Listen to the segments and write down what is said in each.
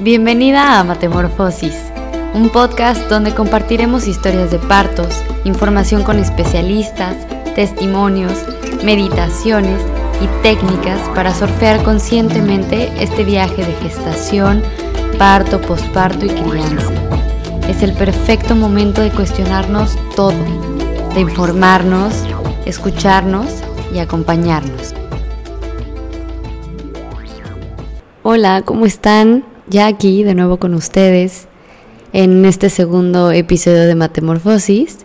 Bienvenida a Metamorfosis, un podcast donde compartiremos historias de partos, información con especialistas, testimonios, meditaciones y técnicas para surfear conscientemente este viaje de gestación, parto, posparto y crianza. Es el perfecto momento de cuestionarnos todo, de informarnos, escucharnos y acompañarnos. Hola, ¿cómo están? Ya aquí de nuevo con ustedes en este segundo episodio de Metamorfosis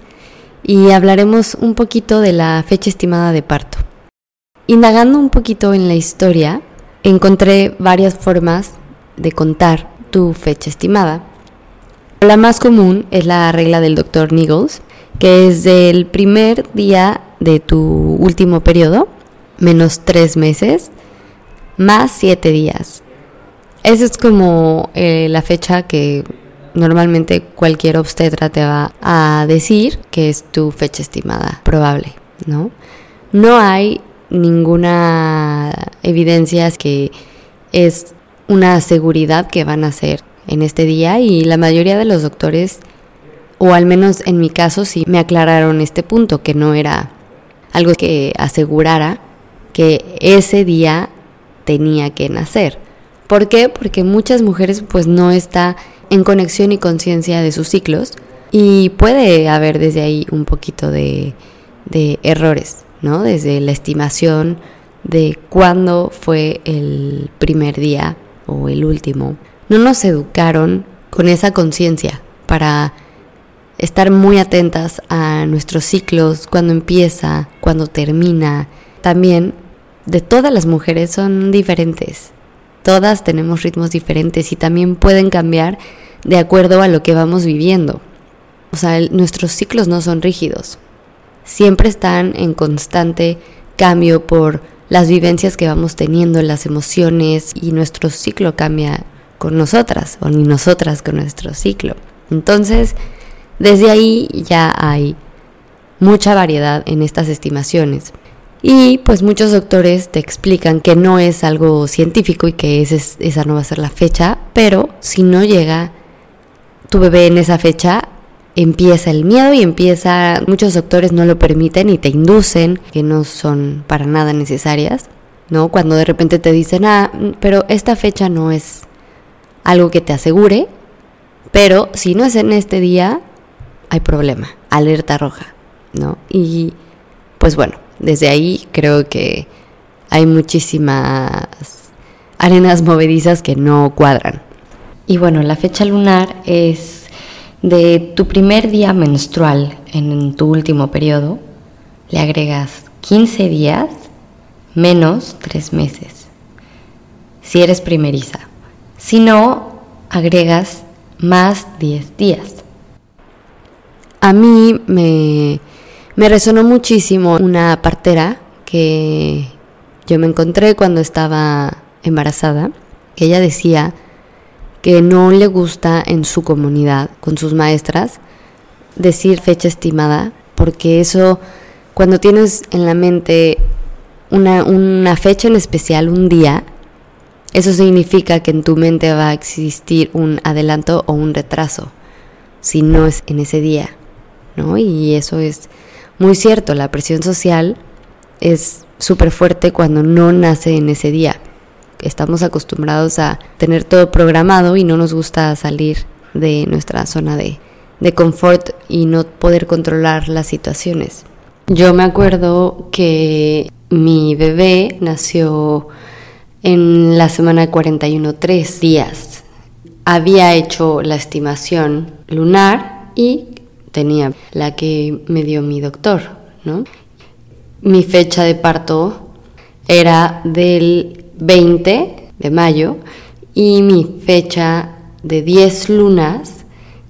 y hablaremos un poquito de la fecha estimada de parto. Indagando un poquito en la historia, encontré varias formas de contar tu fecha estimada. La más común es la regla del Dr. Nichols, que es del primer día de tu último periodo, menos tres meses, más siete días. Esa es como eh, la fecha que normalmente cualquier obstetra te va a decir que es tu fecha estimada probable, ¿no? No hay ninguna evidencia que es una seguridad que van a hacer en este día y la mayoría de los doctores, o al menos en mi caso, sí me aclararon este punto, que no era algo que asegurara que ese día tenía que nacer. ¿Por qué? Porque muchas mujeres pues no está en conexión y conciencia de sus ciclos y puede haber desde ahí un poquito de, de errores, ¿no? Desde la estimación de cuándo fue el primer día o el último. No nos educaron con esa conciencia para estar muy atentas a nuestros ciclos, cuando empieza, cuando termina. También de todas las mujeres son diferentes. Todas tenemos ritmos diferentes y también pueden cambiar de acuerdo a lo que vamos viviendo. O sea, nuestros ciclos no son rígidos. Siempre están en constante cambio por las vivencias que vamos teniendo, las emociones y nuestro ciclo cambia con nosotras o ni nosotras con nuestro ciclo. Entonces, desde ahí ya hay mucha variedad en estas estimaciones. Y pues muchos doctores te explican que no es algo científico y que esa no va a ser la fecha, pero si no llega tu bebé en esa fecha, empieza el miedo y empieza, muchos doctores no lo permiten y te inducen, que no son para nada necesarias, ¿no? Cuando de repente te dicen, ah, pero esta fecha no es algo que te asegure, pero si no es en este día, hay problema, alerta roja, ¿no? Y pues bueno, desde ahí creo que hay muchísimas arenas movedizas que no cuadran. Y bueno, la fecha lunar es de tu primer día menstrual en tu último periodo, le agregas 15 días menos 3 meses, si eres primeriza. Si no, agregas más 10 días. A mí me me resonó muchísimo una partera que yo me encontré cuando estaba embarazada, que ella decía que no le gusta en su comunidad, con sus maestras, decir fecha estimada, porque eso, cuando tienes en la mente una, una fecha en especial, un día, eso significa que en tu mente va a existir un adelanto o un retraso, si no es en ese día, ¿no? Y eso es muy cierto, la presión social es súper fuerte cuando no nace en ese día. Estamos acostumbrados a tener todo programado y no nos gusta salir de nuestra zona de, de confort y no poder controlar las situaciones. Yo me acuerdo que mi bebé nació en la semana de 41, tres días. Había hecho la estimación lunar y tenía la que me dio mi doctor, ¿no? Mi fecha de parto era del 20 de mayo y mi fecha de 10 lunas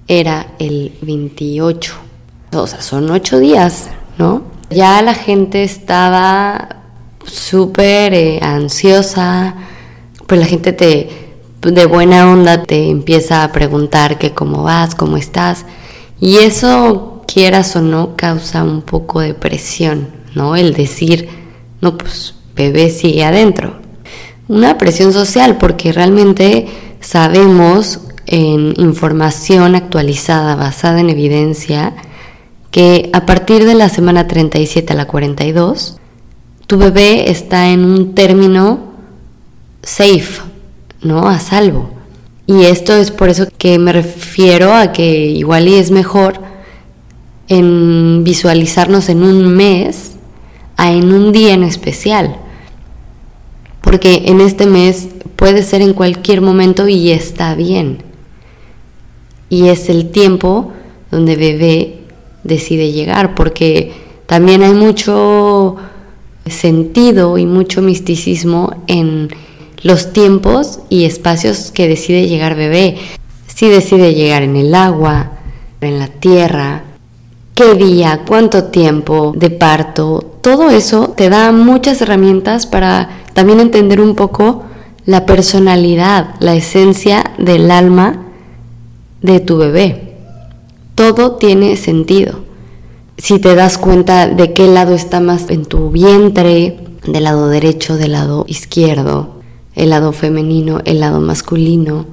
era el 28. O sea, son 8 días, ¿no? Ya la gente estaba súper eh, ansiosa, pues la gente te, de buena onda te empieza a preguntar que cómo vas, cómo estás. Y eso, quieras o no, causa un poco de presión, ¿no? El decir, no, pues bebé sigue adentro. Una presión social porque realmente sabemos en información actualizada basada en evidencia que a partir de la semana 37 a la 42, tu bebé está en un término safe, ¿no? A salvo. Y esto es por eso que me refiero a que igual y es mejor en visualizarnos en un mes a en un día en especial. Porque en este mes puede ser en cualquier momento y está bien. Y es el tiempo donde bebé decide llegar, porque también hay mucho sentido y mucho misticismo en los tiempos y espacios que decide llegar bebé. Si decide llegar en el agua, en la tierra, qué día, cuánto tiempo de parto, todo eso te da muchas herramientas para también entender un poco la personalidad, la esencia del alma de tu bebé. Todo tiene sentido. Si te das cuenta de qué lado está más en tu vientre, del lado derecho, del lado izquierdo, el lado femenino, el lado masculino,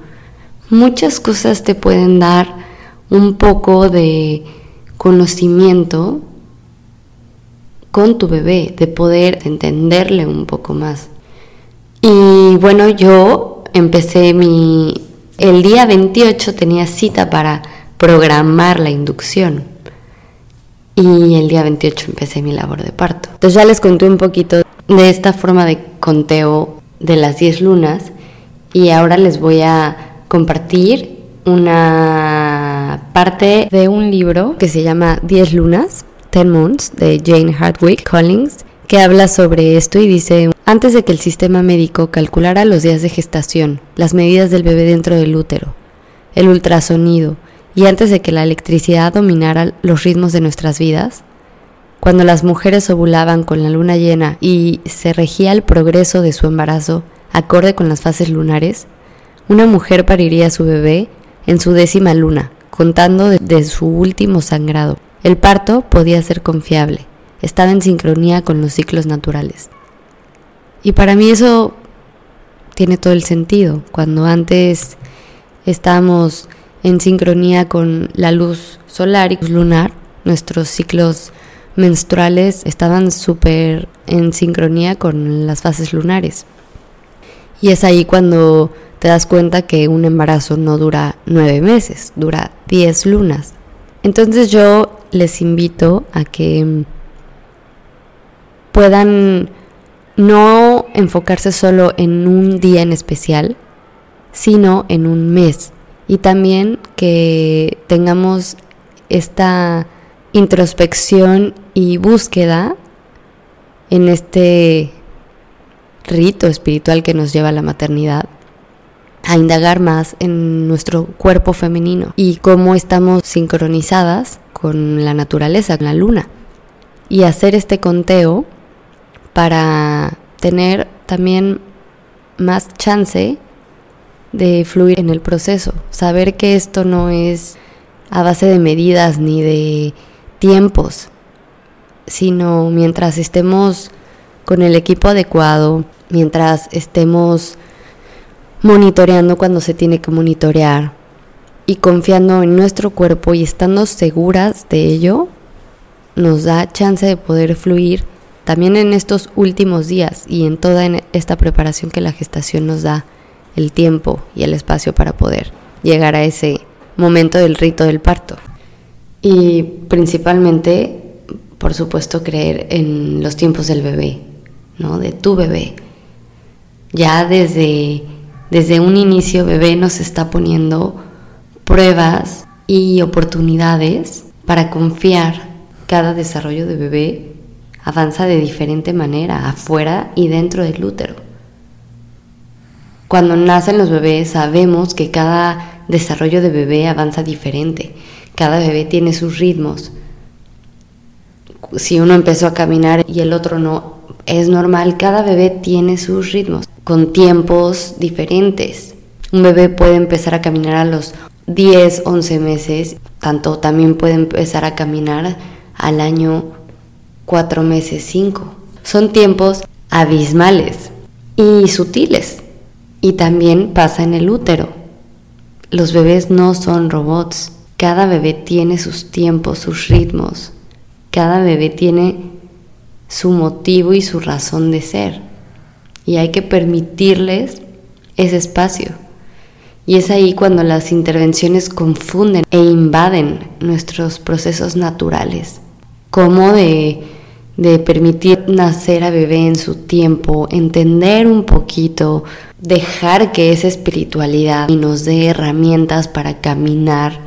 muchas cosas te pueden dar un poco de conocimiento con tu bebé, de poder entenderle un poco más. Y bueno, yo empecé mi... El día 28 tenía cita para programar la inducción. Y el día 28 empecé mi labor de parto. Entonces ya les conté un poquito de esta forma de conteo de las 10 lunas y ahora les voy a compartir una parte de un libro que se llama 10 lunas, 10 Moons, de Jane Hardwick Collins, que habla sobre esto y dice, antes de que el sistema médico calculara los días de gestación, las medidas del bebé dentro del útero, el ultrasonido, y antes de que la electricidad dominara los ritmos de nuestras vidas, cuando las mujeres ovulaban con la luna llena y se regía el progreso de su embarazo acorde con las fases lunares, una mujer pariría a su bebé en su décima luna, contando desde su último sangrado. El parto podía ser confiable estaba en sincronía con los ciclos naturales. Y para mí eso tiene todo el sentido. Cuando antes estábamos en sincronía con la luz solar y lunar, nuestros ciclos menstruales estaban súper en sincronía con las fases lunares. Y es ahí cuando te das cuenta que un embarazo no dura nueve meses, dura diez lunas. Entonces yo les invito a que puedan no enfocarse solo en un día en especial, sino en un mes. Y también que tengamos esta introspección y búsqueda en este rito espiritual que nos lleva a la maternidad, a indagar más en nuestro cuerpo femenino y cómo estamos sincronizadas con la naturaleza, con la luna. Y hacer este conteo para tener también más chance de fluir en el proceso, saber que esto no es a base de medidas ni de tiempos, sino mientras estemos con el equipo adecuado, mientras estemos monitoreando cuando se tiene que monitorear y confiando en nuestro cuerpo y estando seguras de ello, nos da chance de poder fluir también en estos últimos días y en toda esta preparación que la gestación nos da el tiempo y el espacio para poder llegar a ese momento del rito del parto. Y principalmente, por supuesto, creer en los tiempos del bebé, ¿no? De tu bebé. Ya desde, desde un inicio, bebé nos está poniendo pruebas y oportunidades para confiar cada desarrollo de bebé avanza de diferente manera, afuera y dentro del útero. Cuando nacen los bebés sabemos que cada desarrollo de bebé avanza diferente, cada bebé tiene sus ritmos. Si uno empezó a caminar y el otro no, es normal, cada bebé tiene sus ritmos, con tiempos diferentes. Un bebé puede empezar a caminar a los 10, 11 meses, tanto también puede empezar a caminar al año cuatro meses, cinco. Son tiempos abismales y sutiles. Y también pasa en el útero. Los bebés no son robots. Cada bebé tiene sus tiempos, sus ritmos. Cada bebé tiene su motivo y su razón de ser. Y hay que permitirles ese espacio. Y es ahí cuando las intervenciones confunden e invaden nuestros procesos naturales. Como de, de permitir nacer a bebé en su tiempo, entender un poquito, dejar que esa espiritualidad nos dé herramientas para caminar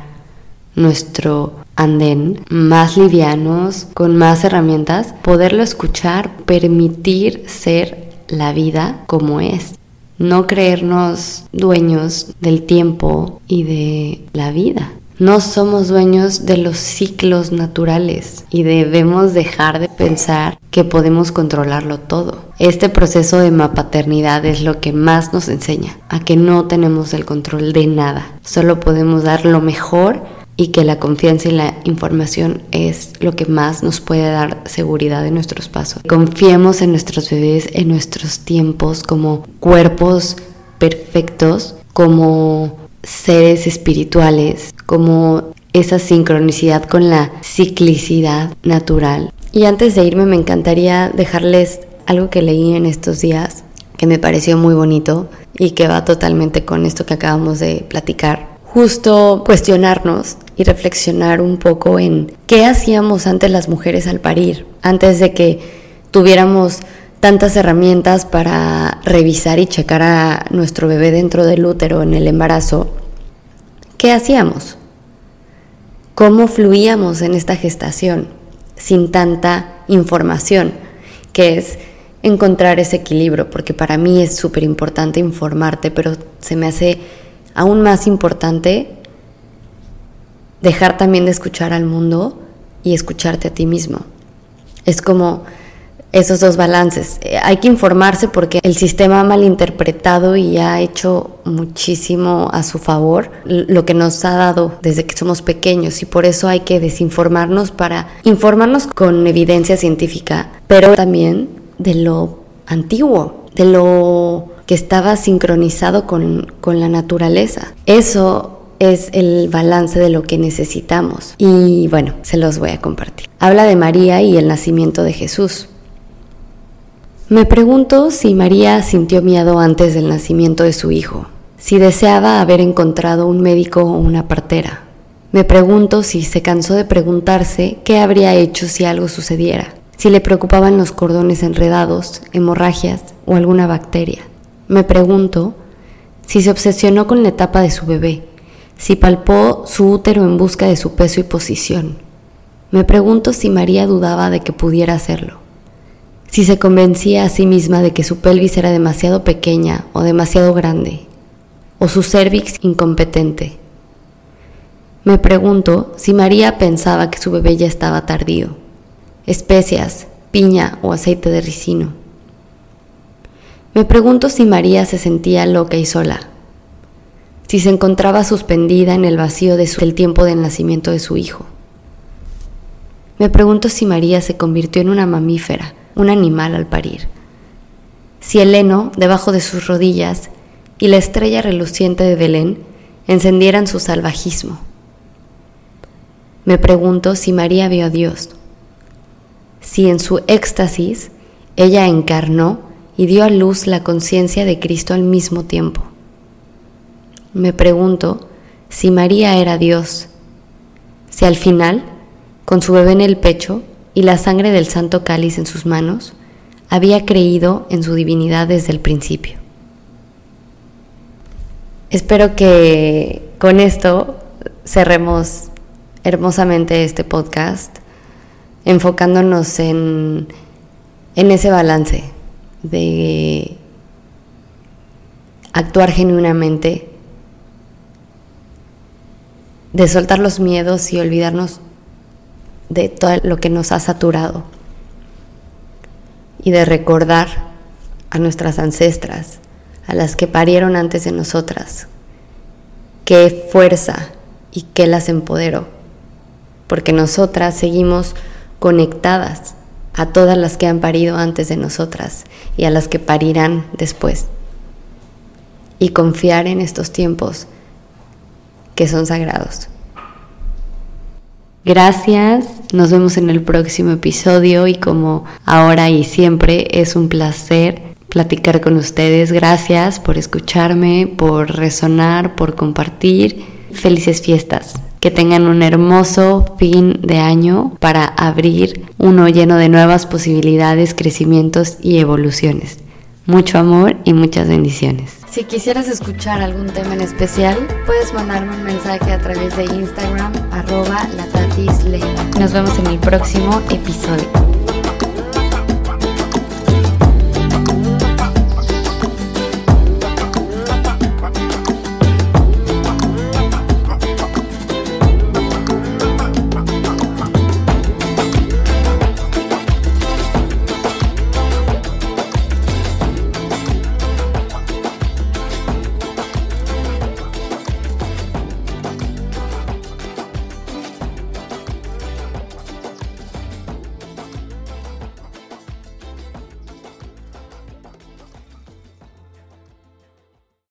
nuestro anden más livianos, con más herramientas, poderlo escuchar, permitir ser la vida como es no creernos dueños del tiempo y de la vida. No somos dueños de los ciclos naturales y debemos dejar de pensar que podemos controlarlo todo. Este proceso de mapaternidad es lo que más nos enseña a que no tenemos el control de nada. Solo podemos dar lo mejor y que la confianza y la información es lo que más nos puede dar seguridad en nuestros pasos. Confiemos en nuestros bebés, en nuestros tiempos como cuerpos perfectos, como seres espirituales, como esa sincronicidad con la ciclicidad natural. Y antes de irme me encantaría dejarles algo que leí en estos días que me pareció muy bonito y que va totalmente con esto que acabamos de platicar justo cuestionarnos y reflexionar un poco en qué hacíamos antes las mujeres al parir, antes de que tuviéramos tantas herramientas para revisar y checar a nuestro bebé dentro del útero en el embarazo. ¿Qué hacíamos? ¿Cómo fluíamos en esta gestación sin tanta información? Que es encontrar ese equilibrio, porque para mí es súper importante informarte, pero se me hace aún más importante, dejar también de escuchar al mundo y escucharte a ti mismo. Es como esos dos balances. Eh, hay que informarse porque el sistema ha malinterpretado y ha hecho muchísimo a su favor lo que nos ha dado desde que somos pequeños y por eso hay que desinformarnos para informarnos con evidencia científica, pero también de lo antiguo, de lo que estaba sincronizado con, la naturaleza. Eso es el balance de lo que necesitamos. Y bueno, se los voy a compartir. Habla de María y el nacimiento de Jesús. Me pregunto si María sintió miedo antes del nacimiento de su hijo, si deseaba haber encontrado un médico o una partera. Me pregunto si se cansó de preguntarse qué habría hecho si algo sucediera, si le preocupaban los cordones enredados, hemorragias o alguna bacteria. Me pregunto si se obsesionó con la etapa de su bebé, si palpó su útero en busca de su peso y posición. Me pregunto si María dudaba de que pudiera hacerlo, si se convencía a sí misma de que su pelvis era demasiado pequeña o demasiado grande, o su cervix incompetente. Me pregunto si María pensaba que su bebé ya estaba tardío, especias, piña o aceite de ricino. Me pregunto si María se sentía loca y sola, si se encontraba suspendida en el vacío del tiempo del nacimiento de su hijo. Me pregunto si María se convirtió en una mamífera, un animal al parir, si el heno debajo de sus rodillas y la estrella reluciente de Belén encendieran su salvajismo. Me pregunto si María vio a Dios, si en su éxtasis ella encarnó y dio a luz la conciencia de Cristo al mismo tiempo. Me pregunto si María era Dios, si al final, con su bebé en el pecho y la sangre del santo cáliz en sus manos, había creído en su divinidad desde el principio. Espero que con esto cerremos hermosamente este podcast, enfocándonos en, en ese balance de actuar genuinamente, de soltar los miedos y olvidarnos de todo lo que nos ha saturado y de recordar a nuestras ancestras, a las que parieron antes de nosotras, qué fuerza y qué las empoderó, porque nosotras seguimos conectadas a todas las que han parido antes de nosotras y a las que parirán después. Y confiar en estos tiempos que son sagrados. Gracias, nos vemos en el próximo episodio y como ahora y siempre es un placer platicar con ustedes. Gracias por escucharme, por resonar, por compartir. Felices fiestas. Que tengan un hermoso fin de año para abrir uno lleno de nuevas posibilidades, crecimientos y evoluciones. Mucho amor y muchas bendiciones. Si quisieras escuchar algún tema en especial, puedes mandarme un mensaje a través de Instagram, arroba Nos vemos en el próximo episodio.